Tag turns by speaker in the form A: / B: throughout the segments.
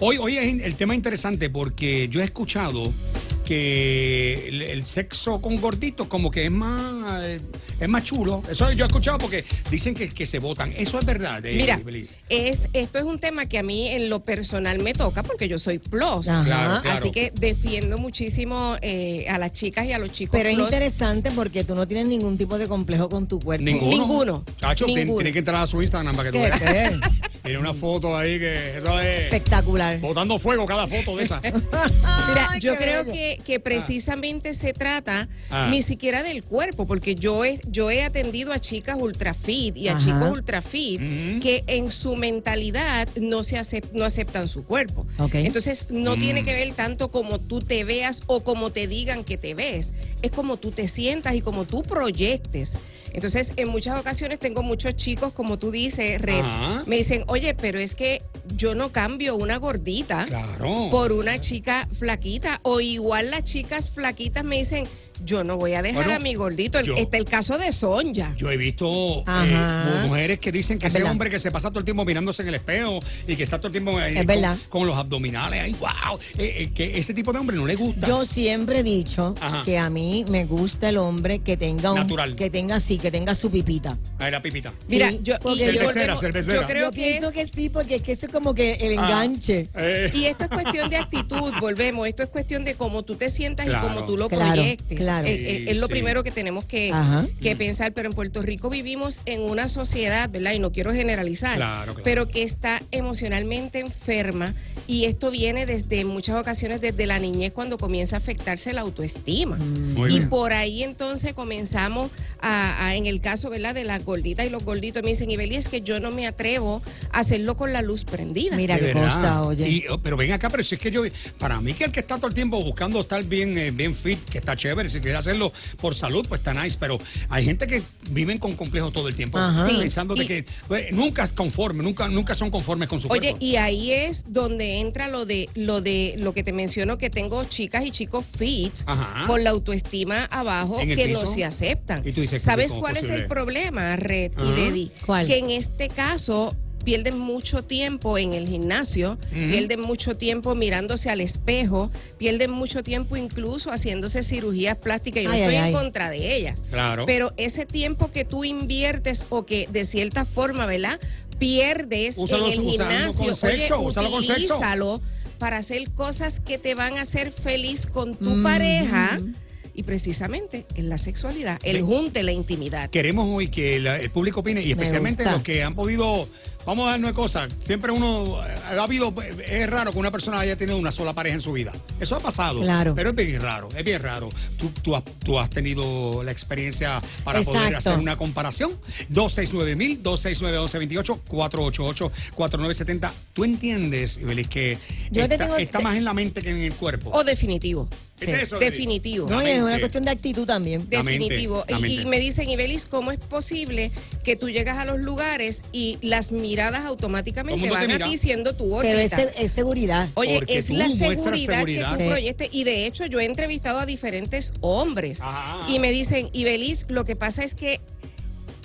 A: Hoy, hoy es el tema interesante porque yo he escuchado que el, el sexo con gorditos como que es más eh, es más chulo. Eso yo he escuchado porque dicen que, que se votan. Eso es verdad. eh,
B: Mira, es, esto es un tema que a mí en lo personal me toca porque yo soy plus.
C: Ajá.
A: Claro, claro.
B: Así que defiendo muchísimo eh, a las chicas y a los chicos
C: Pero es interesante porque tú no tienes ningún tipo de complejo con tu cuerpo.
A: Ninguno.
B: Ninguno.
A: Chacho,
B: Ninguno.
A: tiene que entrar a su Instagram para que tú veas. Tiene una foto ahí que eso es
C: Espectacular.
A: botando fuego cada foto de esa.
B: Mira,
C: Ay,
B: yo creo que, que precisamente se trata
A: Ah.
B: ni siquiera del cuerpo, porque yo he, yo he atendido a chicas ultra fit y a
C: Ajá.
B: chicos ultra fit
A: Ujú.
B: que en su mentalidad no, se acep- no aceptan su cuerpo. Entonces no
A: Mm.
B: tiene que ver tanto como tú te veas o como te digan que te ves, es como tú te sientas y como tú proyectes. Entonces, en muchas ocasiones tengo muchos chicos, como tú dices, Red,
A: Ajá.
B: me dicen, oye, pero es que yo no cambio una gordita
A: Claro.
B: por una chica flaquita. O igual las chicas flaquitas me dicen, yo no voy a dejar
A: Bueno,
B: a mi gordito.
A: Yo-
B: Está el caso de Sonja.
A: Yo he visto eh, mujeres que dicen que
C: Es
A: ese
C: verdad.
A: hombre que se pasa todo el tiempo mirándose en el espejo y que está todo el tiempo ahí
C: Es
A: con,
C: verdad.
A: con los abdominales ahí, wow, eh, eh, que ese tipo de hombre no le gusta.
C: Yo siempre he dicho
A: Ajá.
C: que a mí me gusta el hombre que tenga un
A: Natural.
C: que tenga así, que tenga su pipita.
A: Ahí la pipita.
B: Mira,
C: Sí,
B: yo, y
C: yo-
A: Cervecera, cervecera.
B: yo creo
C: Yo
B: que
C: pienso
B: es-
C: que sí, porque es que eso es como que el
A: Ah.
C: enganche.
A: Eh,
B: Y esto es cuestión de actitud, volvemos. Esto es cuestión de cómo tú te sientas
A: Claro.
B: y cómo tú lo
C: Claro,
B: proyectes.
C: claro.
B: Eh, eh, Es, lo
A: Sí,
B: primero que tenemos que, que pensar. Pero en Puerto Rico vivimos en una sociedad, ¿verdad? Y no quiero generalizar,
A: Claro, claro.
B: pero que está emocionalmente enferma. Y esto viene desde en muchas ocasiones desde la niñez cuando comienza a afectarse la autoestima.
A: Muy
B: y
A: bien.
B: por ahí entonces comenzamos a, a- en el caso, ¿verdad? De las gorditas y los gorditos. Me dicen, Ibeli, es que yo no me atrevo a hacerlo con la luz prendida.
C: Mira qué
A: verdad.
C: cosa, oye.
A: Y, oh, pero ven acá, pero si es que yo, para mí que el que está todo el tiempo buscando estar bien, eh, bien fit, que está chévere, si quiere hacerlo por salud, pues está nice, pero hay gente que viven con complejos todo el tiempo.
B: Sí,
A: pensando de
B: y-
A: que pues, nunca es conforme, nunca, nunca son conformes con su
B: Oye,
A: cuerpo.
B: y ahí es donde entra lo de lo de lo que te menciono que tengo chicas y chicos fit
A: Ajá.
B: con la autoestima abajo
A: ¿En el
B: que no se aceptan.
A: Y tú dices,
B: ¿Sabes
A: ¿cómo
B: cuál
A: es
B: es el problema, Red
A: Ajá.
B: y Dedi?
C: ¿Cuál?
B: Que en este caso pierden mucho tiempo en el gimnasio, pierden mucho tiempo mirándose al espejo, pierden mucho tiempo incluso haciéndose cirugías plásticas y no estoy
C: ay,
B: en
C: ay.
B: contra de ellas.
A: Claro.
B: Pero ese tiempo que tú inviertes o que de cierta forma, ¿verdad? Pierdes en el gimnasio.
A: con sexo,
B: Oye,
A: úsalo con sexo.
B: utilízalo para hacer cosas que te van a hacer feliz con tu
C: Mm.
B: pareja y precisamente en la sexualidad, el junte, la intimidad.
A: Queremos hoy que la- el público opine y especialmente los que han podido, vamos a darnos cosas, siempre uno, eh, ha habido, es raro que una persona haya tenido una sola pareja en su vida. Eso ha pasado,
C: Claro.
A: pero es bien raro, es bien raro. Tú, tú, has, tú has tenido la experiencia para poder hacer una comparación. 269 mil, 269 1128 488 4970 ¿Tú entiendes, Ibelis, que
C: Yo te
A: está,
C: tengo-
A: está más en la mente que en el cuerpo?
B: O definitivo.
A: ¿Es
C: Sí.
A: eso?
B: Definitivo.
C: No, es una cuestión de actitud también.
A: La mente,
B: Definitivo.
A: la
B: Y-
A: mente.
B: Y, me dicen, Ibelis, ¿cómo es posible que tú llegas a los lugares y las miradas automáticamente van a ti siendo tu
C: Pero
B: gordita?
C: es, es seguridad.
B: Oye,
A: Porque
B: es
A: tú
B: la seguridad,
A: seguridad.
B: que tú
C: Sí.
B: proyectes. Y de hecho, yo he entrevistado a diferentes hombres
A: Ajá.
B: y me dicen, Ibelis, lo que pasa es que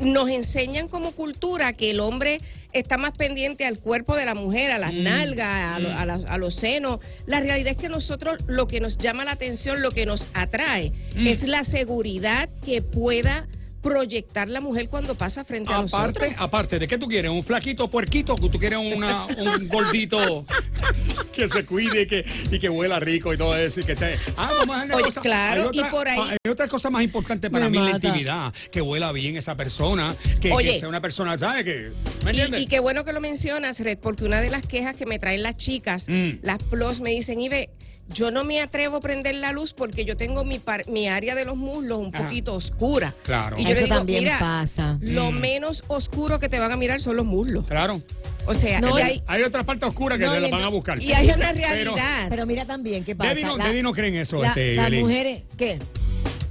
B: nos enseñan como cultura que el hombre está más pendiente al cuerpo de la mujer, a las
A: Mm,
B: nalgas, a, lo- a las- a los senos. La realidad es que nosotros lo que nos llama la atención, lo que nos atrae,
A: Mm.
B: es la seguridad que pueda proyectar la mujer cuando pasa frente a nosotros.
A: Aparte, aparte, ¿de qué tú quieres? ¿Un flaquito puerquito? ¿Tú quieres una, un gordito que se cuide y que, y que huela rico y todo eso? Y que te... Ah, darle
B: Oye,
A: cosa-
B: claro,
A: otra,
B: y por ahí-
A: Hay otra cosa más importante para mí en la
C: mata.
A: intimidad. Que huela bien esa persona. Que, que
B: Oye.
A: sea una persona, ¿sabes? Que, ¿Me entiendes?
B: Y, y qué bueno que lo mencionas, Red, porque una de las quejas que me traen las chicas,
A: Mm.
B: las plus, me dicen, Ibe, yo no me atrevo a prender la luz porque yo tengo mi, par- mi área de los muslos un
A: Ajá.
B: poquito oscura.
A: Claro.
B: Y yo
C: Eso
B: le digo,
C: también
B: mira,
C: pasa.
B: lo
A: Mm.
B: menos oscuro que te van a mirar son los muslos.
A: Claro.
B: O sea,
C: No,
B: hay,
A: Hay otra parte oscura que
C: No,
A: te la van a buscar.
B: y hay una
A: Pero-
B: realidad.
C: Pero mira también qué pasa.
A: Debbie no,
C: La-
A: Debbie no cree en eso,
C: la-
A: este,
C: las mujeres, ¿qué?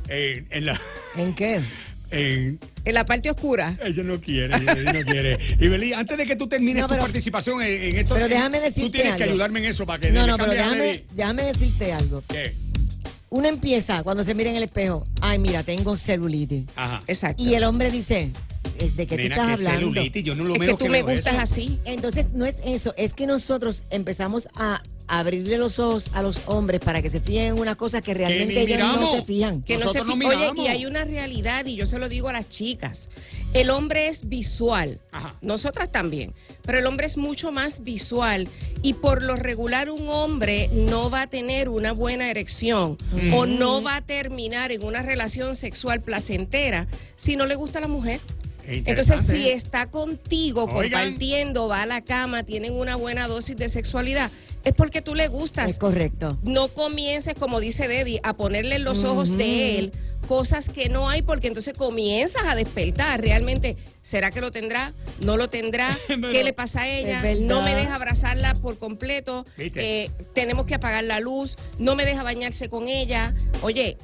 A: Eh, en la,
C: ¿En qué?
A: en,
B: en la parte oscura.
A: Ella no quiere, ella no quiere. Y Beli, antes de que tú termines
C: No,
A: tu participación en, en esto,
C: pero déjame
A: tú
C: decirte
A: tienes que ayudarme en eso para que
C: No, no, pero déjame, déjame decirte algo.
A: ¿Qué?
C: Uno empieza cuando se mira en el espejo, ay, mira, tengo celulitis.
A: Ajá.
B: Exacto.
C: Y el hombre dice, eh, ¿de qué
A: Nena,
C: tú estás
A: que
C: hablando?
A: celulitis, yo no lo
B: Es que
A: menos
B: tú me gustas
A: eso.
B: así.
C: Entonces, no es eso, es que nosotros empezamos a abrirle los ojos a los hombres para que se fijen en una cosa que realmente
A: ni
C: ellos no se fijan.
B: Que no se
A: Nosotros no
B: fi- Oye, y hay una realidad, y yo se lo digo a las chicas. El hombre es visual,
A: Ajá.
B: nosotras también, pero el hombre es mucho más visual y por lo regular un hombre no va a tener una buena erección o no va a terminar en una relación sexual placentera si no le gusta a la mujer.
A: Es
B: Entonces, si está contigo,
A: Oigan.
B: compartiendo, va a la cama, tienen una buena dosis de sexualidad, es porque tú le gustas
C: Es correcto.
B: no comiences, como dice Deddy, a ponerle en los ojos de él cosas que no hay, porque entonces comienzas a despertar. Realmente, ¿será que lo tendrá? ¿No lo tendrá? ¿Qué le pasa a ella? No me deja abrazarla por completo. Eh, tenemos que apagar la luz. No me deja bañarse con ella. Oye.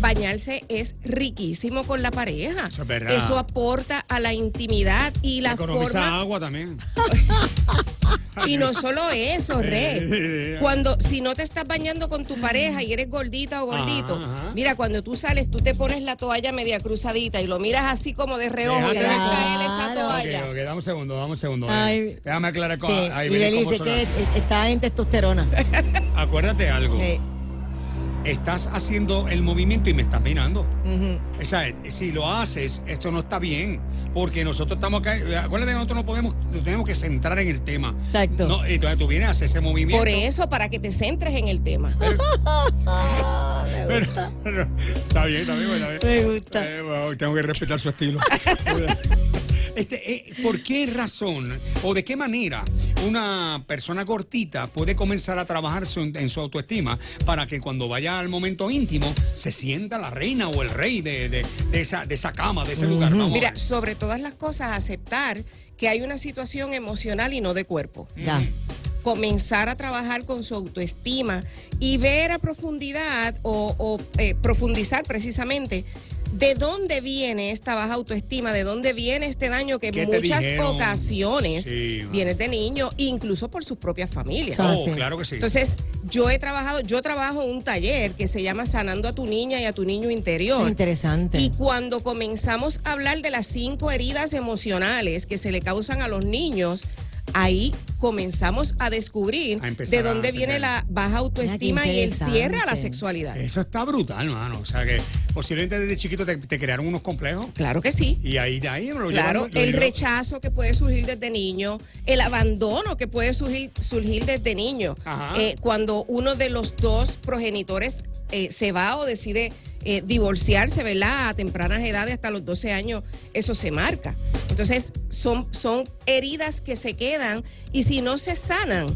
B: Bañarse es riquísimo con la pareja.
A: Eso es verdad.
B: Eso aporta a la intimidad y la
A: Economiza
B: forma
A: agua también.
B: y no solo eso,
A: Eh,
B: Rey. Cuando, si no te estás bañando con tu pareja y eres gordita o gordito,
A: Ajá, ajá.
B: mira, cuando tú sales, tú te pones la toalla media cruzadita y lo miras así como de reojo y
A: Déjate
B: dejas
A: de-
B: caer esa toalla.
A: Ok, ok, dame un segundo, dame un segundo. eh.
C: Ay.
A: Déjame aclarar con
C: Sí,
A: ahí
C: y
A: cómo
C: que está en testosterona.
A: Acuérdate algo.
C: Sí.
A: Estás haciendo el movimiento y me estás mirando.
C: Ujú.
A: O sea, eh, si lo haces, esto no está bien. Porque nosotros estamos acá. Acuérdate que nosotros no podemos, nos tenemos que centrar en el tema.
C: Exacto.
A: No, entonces tú vienes a hacer ese movimiento.
B: Por eso, para que te centres en el tema.
A: Pero- pero- está bien, está bien, está bien.
C: Me gusta.
A: Eh, bueno, tengo que respetar su estilo. Este, eh, ¿Por qué razón o de qué manera una persona cortita puede comenzar a trabajar su- en su autoestima para que cuando vaya al momento íntimo se sienta la reina o el rey de, de- de esa, de esa cama, de ese lugar? Vamos
B: Mira, sobre todas las cosas, aceptar que hay una situación emocional y no de cuerpo.
C: Ya.
B: comenzar a trabajar con su autoestima y ver a profundidad o, o, eh, profundizar precisamente de dónde viene esta baja autoestima, de dónde viene este daño que
A: ¿Qué
B: en muchas ocasiones
A: Sí,
B: viene de niño, incluso por sus propias familias.
C: Ah,
A: Oh,
C: sí.
A: claro que sí.
B: Entonces, yo he trabajado, yo trabajo en un taller que se llama Sanando a tu niña y a tu niño interior.
C: Interesante.
B: Y cuando comenzamos a hablar de las cinco heridas emocionales que se le causan a los niños, ahí comenzamos a descubrir
A: A
B: de dónde viene la baja autoestima y el cierre a la sexualidad.
A: Eso está brutal, mano. O sea que posiblemente desde chiquito te, te crearon unos complejos
B: Claro que sí.
A: y ahí de ahí lo
B: Claro,
A: llevan- lo
B: el
A: llevan-
B: rechazo que puede surgir desde niño, el abandono que puede surgir, surgir desde niño,
A: Ajá.
B: Eh, cuando uno de los dos progenitores eh, se va o decide eh, divorciarse, ¿verdad? A tempranas edades, hasta los 12 años, eso se marca. Entonces, son, son heridas que se quedan y si no se sanan,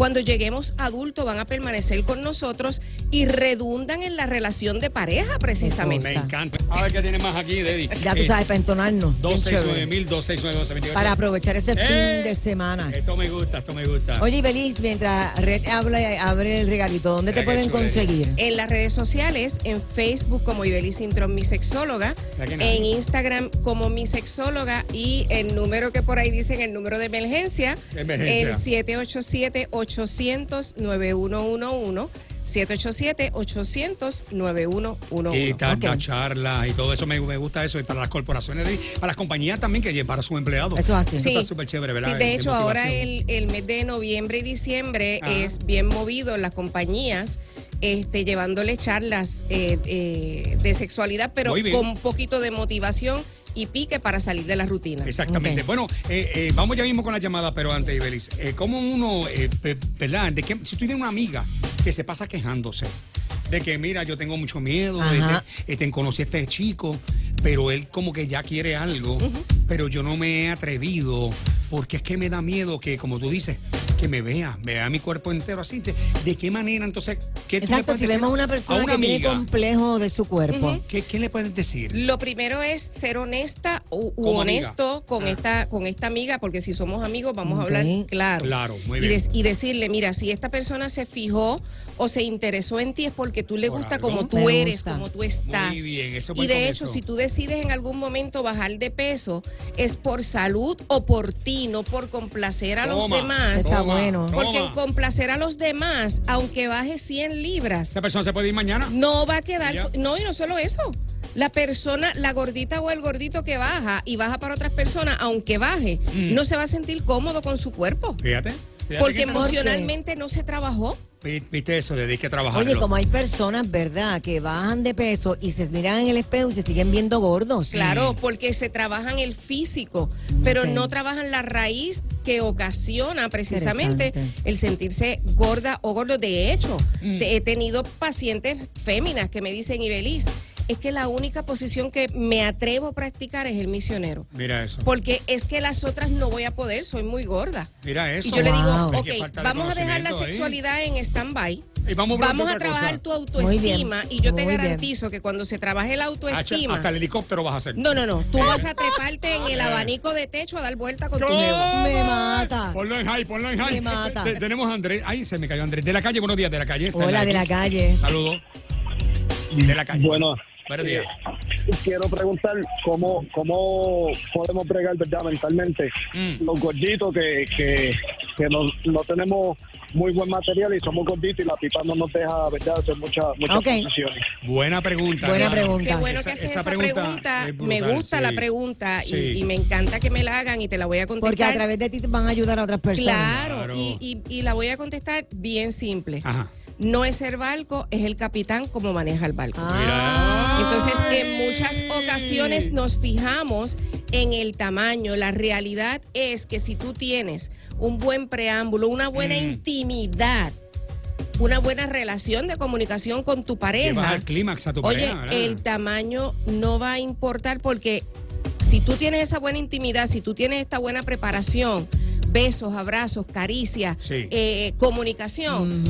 B: cuando lleguemos adultos van a permanecer con nosotros y redundan en la relación de pareja precisamente.
A: Me encanta. A ver qué tiene más aquí, Deddy.
C: Ya tú
A: Eh,
C: sabes, para entonarnos. bien
A: 269
C: chévere.
A: mil, 269 1228.
C: Para aprovechar ese
A: ¡Eh!
C: fin de semana.
A: Esto me gusta, esto me gusta.
C: Oye, Belis, mientras Red habla, abre el regalito, ¿dónde te pueden conseguir?
B: En las redes sociales, en Facebook como Ibeli Sintron, mi sexóloga, en Instagram como mi sexóloga y el número que por ahí dicen, el número de emergencia,
A: Emergencia.
B: el 787-800-9111. 787-800-9111.
A: Y tanta
C: Ok.
A: charla y todo eso, me, me gusta eso. Y para las corporaciones, para las compañías también, que para sus empleados.
C: Eso es así.
A: Eso está súper chévere, ¿verdad?
B: Sí, de hecho, ahora el, el mes de noviembre y diciembre es bien movido en las compañías, este, llevándole charlas eh, eh, de sexualidad, pero con un poquito de motivación y pique para salir de la rutina.
A: Exactamente. Bueno, eh, eh, vamos ya mismo con la llamada, pero antes, Ibelis, eh, ¿cómo uno, eh, ¿verdad? De que, si tú tienes una amiga que se pasa quejándose de que, mira, yo tengo mucho miedo, este, este, conocí a este chico, pero él como que ya quiere algo, pero yo no me he atrevido porque es que me da miedo que, como tú dices, que me vea, vea mi cuerpo entero así. ¿De, de qué manera entonces? ¿qué tú le
C: Exacto,
A: puedes
C: si
A: decir
C: vemos una persona
A: una
C: que tiene
A: amiga?
C: complejo de su cuerpo.
A: ¿Qué, qué le puedes decir?
B: Lo primero es ser honesta u, u
A: Como amiga.
B: honesto con
A: Ah.
B: esta con esta amiga, porque si somos amigos vamos a hablar claro.
A: Claro, muy
B: Y decirle, mira, si esta persona se fijó o se interesó en ti es porque tú le
A: Por
B: gusta
A: algo.
B: como tú
C: Me
B: eres,
C: gusta.
B: como tú estás.
A: Muy bien, eso es
B: y de
A: comienzo.
B: hecho, si tú decides en algún momento bajar de peso, es por salud o por ti, no por complacer a los
A: Toma,
B: demás.
C: Está bueno.
B: Porque en complacer a los demás, aunque baje 100 libras,
A: Esa persona se puede ir mañana.
B: no va a quedar,
A: Ya.
B: no, y no solo eso. La persona, la gordita o el gordito que baja y baja para otras personas, aunque baje,
A: Mm.
B: no se va a sentir cómodo con su cuerpo.
A: Fíjate. fíjate
B: Porque
A: que-
B: emocionalmente no se trabajó.
A: Vi- Viste eso, de que trabajarlo.
C: Oye, como hay personas, ¿verdad?, que bajan de peso y se miran en el espejo y se siguen viendo gordos.
B: Claro, porque se trabajan el físico, pero no trabajan la raíz que ocasiona precisamente el sentirse gorda o gordo. De hecho,
A: Mm.
B: te- he tenido pacientes féminas que me dicen, Ibeliz, es que la única posición que me atrevo a practicar es el misionero.
A: Mira eso.
B: Porque es que las otras no voy a poder, soy muy gorda.
A: Mira eso.
B: Y yo le digo, ok, vamos a dejar la
A: ahí.
B: sexualidad en stand-by.
A: Y vamos a
B: trabajar
A: cosa.
B: tu
C: bien,
B: autoestima y yo te
C: bien.
B: garantizo que cuando se trabaje la autoestima...
A: Hasta el helicóptero vas a hacer.
B: No, no, no. Tú vas a treparte en el abanico de techo a dar vuelta con tu jevo.
C: Me mata.
A: Ponlo en high, ponlo en high.
C: Me mata.
A: Te- tenemos a Andrés. Ay, se me cayó Andrés. De la calle, buenos días, de la calle. Está
C: Hola, de la calle.
A: Saludos. De la calle.
D: Bueno,
A: Buenos días.
D: quiero preguntar cómo, cómo podemos bregar verdad mentalmente
A: Mm.
D: los gorditos que, que, que no, no tenemos muy buen material y somos gorditos y la pipa no nos deja verdad hacer muchas muchas
C: Ok.
D: posiciones.
A: Buena pregunta.
C: Buena pregunta.
B: Qué bueno
A: Esa-
B: que haces
A: esa
B: esa,
A: pregunta
B: pregunta.
A: es
B: me gusta
A: sí.
B: la pregunta y-
A: Sí.
B: y, me encanta que me la hagan y te la voy a contestar.
C: Porque a través de ti te van a ayudar a otras personas.
B: Claro,
A: Claro.
B: Y, y- y la voy a contestar bien simple.
A: Ajá.
B: No es el barco, es el capitán como maneja el barco.
C: Ah.
B: Entonces, en muchas ocasiones nos fijamos en el tamaño. La realidad es que si tú tienes un buen preámbulo, una buena
A: Mm.
B: intimidad, una buena relación de comunicación con tu
A: Llevas
B: pareja,
A: al clímax a tu
B: oye,
A: pareja, ¿verdad?
B: el tamaño no va a importar porque si tú tienes esa buena intimidad, si tú tienes esta buena preparación, besos, abrazos, caricias,
A: Sí.
B: eh, comunicación,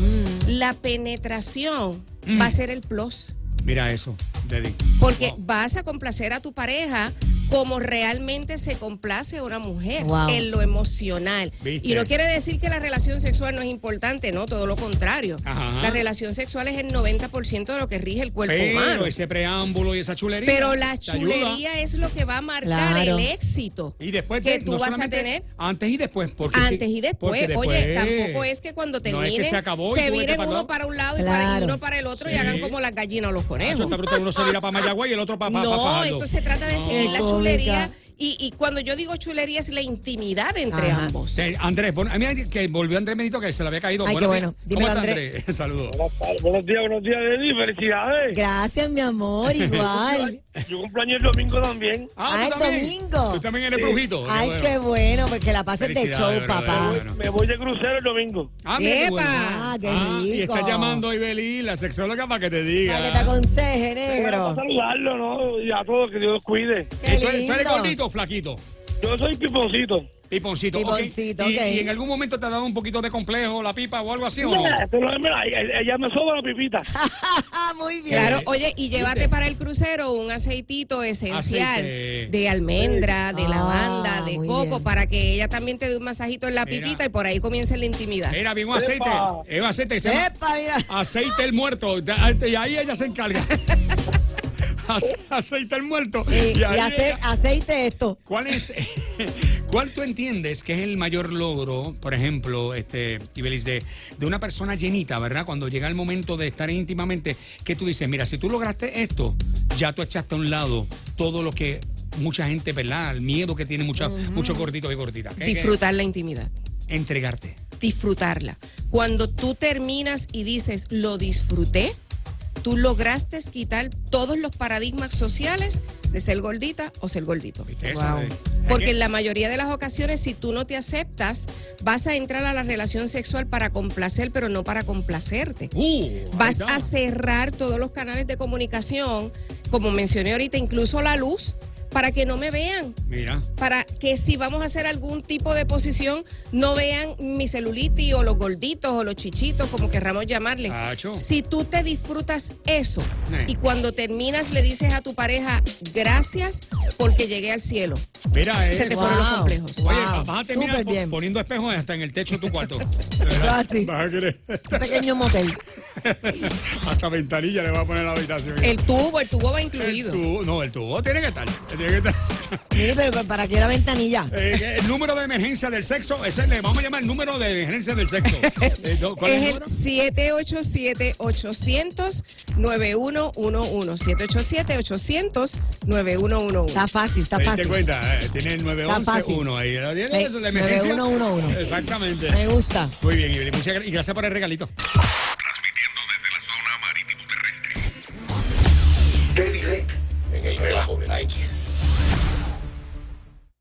B: la penetración
A: Mm.
B: va a ser el plus.
A: Mira eso, Deddy.
B: Porque
A: Wow.
B: vas a complacer a tu pareja como realmente se complace a una mujer
C: Wow.
B: en lo emocional.
A: ¿Viste?
B: Y no quiere decir que la relación sexual no es importante, no, todo lo contrario.
A: Ajá.
B: La relación sexual es el 90% de lo que rige el cuerpo
A: Pero
B: humano.
A: ese preámbulo y esa chulería.
B: Pero la
A: ayuda.
B: chulería es lo que va a marcar
C: Claro.
B: el éxito
A: Y después
B: que
A: de-
B: tú
A: no
B: vas a tener
A: Antes y después. Porque
B: antes y después.
A: porque
B: Oye,
A: después-
B: tampoco es que cuando
A: No es
B: terminen
A: que se acabó
B: se
A: para
B: uno para un lado y, para- y uno para el otro y hagan como las gallinas o los conejos.
A: está brutal, uno se vira para Mayagüey y el otro para pa,
B: No,
A: pa Fajardo.
B: esto se trata de
A: No.
B: seguir la chulería.
C: Cómica.
B: Y, y cuando yo digo chulería es la intimidad entre
C: Ajá.
B: ambos.
A: Sí, Andrés, bueno, a mí que volvió Andrés me dijo que se le había caído.
C: Ay, qué
A: Buenos
C: bueno. Dímelo,
A: ¿Cómo está
C: Andrés.
A: Andrés? Saludos.
D: Buenos días, buenos días, Eddie. Felicidades.
C: Gracias, mi amor, igual.
D: Yo cumpleaños el domingo también.
A: Ah,
C: Ay,
A: ¿tú también?
C: domingo.
A: Tú también eres brujito.
C: Ay, qué bueno, porque la pases de show, papá.
A: Bueno.
D: Me voy de crucero el domingo.
A: Ah, mira qué bueno.
C: Ah, qué
A: Ah, y está llamando a Ibelí, la sexóloga, para que te diga.
C: Para que te aconseje,
D: Para
C: negro.
D: saludarlo, ¿no? Y a todos, que Dios cuide.
C: Qué
A: ¿Y tú, eres, tú eres
C: lindo.
A: gordito flaquito?
D: Yo soy piponcito.
A: Piponcito. ok.
C: Piponcito,
A: ¿Y,
C: ok.
A: y en algún momento te ha dado un poquito de complejo la pipa o algo así o no?
D: Mira, pero mira, ella ella me soba la pipita.
C: Muy bien.
B: Claro,
A: Eh,
B: oye, y llévate para el crucero un aceitito esencial
A: Aceite.
B: de almendra, de
C: Ah,
B: lavanda, de coco,
C: bien.
B: para que ella también te dé un masajito en la
A: Mira.
B: pipita y por ahí comience la intimidad.
A: Era bien un aceite. Es un aceite que se llama
C: Epa, mira.
A: aceite el muerto. Y ahí ella se encarga. Ace- aceite el muerto.
C: Y, y
A: ahí
C: ace-
A: ella-
C: aceite esto.
A: ¿Cuál es, cuál tú entiendes que es el mayor logro, por ejemplo, este, Ibelis, de, de una persona llenita, ¿verdad? Cuando llega el momento de estar íntimamente, que tú dices, mira, si tú lograste esto, ya tú echaste a un lado todo lo que mucha gente, ¿verdad? El miedo que tiene mucha, muchos gorditos y gorditas. ¿Qué- qué?
B: Disfrutar la intimidad.
A: Entregarte.
B: disfrutarla. Cuando tú terminas y dices, lo disfruté, tú lograste quitar todos los paradigmas sociales de ser gordita o ser gordito.
C: Wow.
A: Eh,
B: Porque en la mayoría de las ocasiones, si tú no te aceptas, vas a entrar a la relación sexual para complacer, pero no para complacerte.
A: Uh,
B: Vas a cerrar todos los canales de comunicación, como mencioné ahorita, incluso la luz, para que no me vean
A: Mira.
B: para que si vamos a hacer algún tipo de posición no vean mi celulitis o los gorditos o los chichitos, como querramos llamarle.
A: Tacho.
B: Si tú te disfrutas eso
A: Eh.
B: y cuando terminas le dices a tu pareja gracias porque llegué al cielo,
A: Mira eso.
B: se te fueron los
C: Wow.
B: complejos.
A: Oye,
C: Wow,
A: vas a terminar
C: súper
A: po-
C: bien.
A: poniendo espejos hasta en el techo de tu cuarto.
C: Así.
A: Vas a querer.
C: Un pequeño motel.
A: hasta ventanilla le va a poner la habitación.
B: El tubo, el tubo va
A: El
B: incluido.
A: tubo, no, el tubo tiene que estar. Tiene que estar.
C: Mire, pero ¿para qué la ventanilla?
A: Eh, el número de emergencia del sexo, ese le vamos a llamar el número de emergencia del sexo. Eh, no, ¿Cuál es
B: Es
A: el
B: el
A: número?
B: 787-800 787-800 9111.
C: Está fácil, está
A: ¿Te
C: fácil.
A: cuenta? Eh, tiene el
C: Está fácil.
A: 911-1 ahí. ¿Tiene
C: Ey,
A: eso, la emergencia?
C: 9111.
A: Exactamente.
C: Me gusta.
A: Muy bien, y muchas gra- y gracias por el regalito.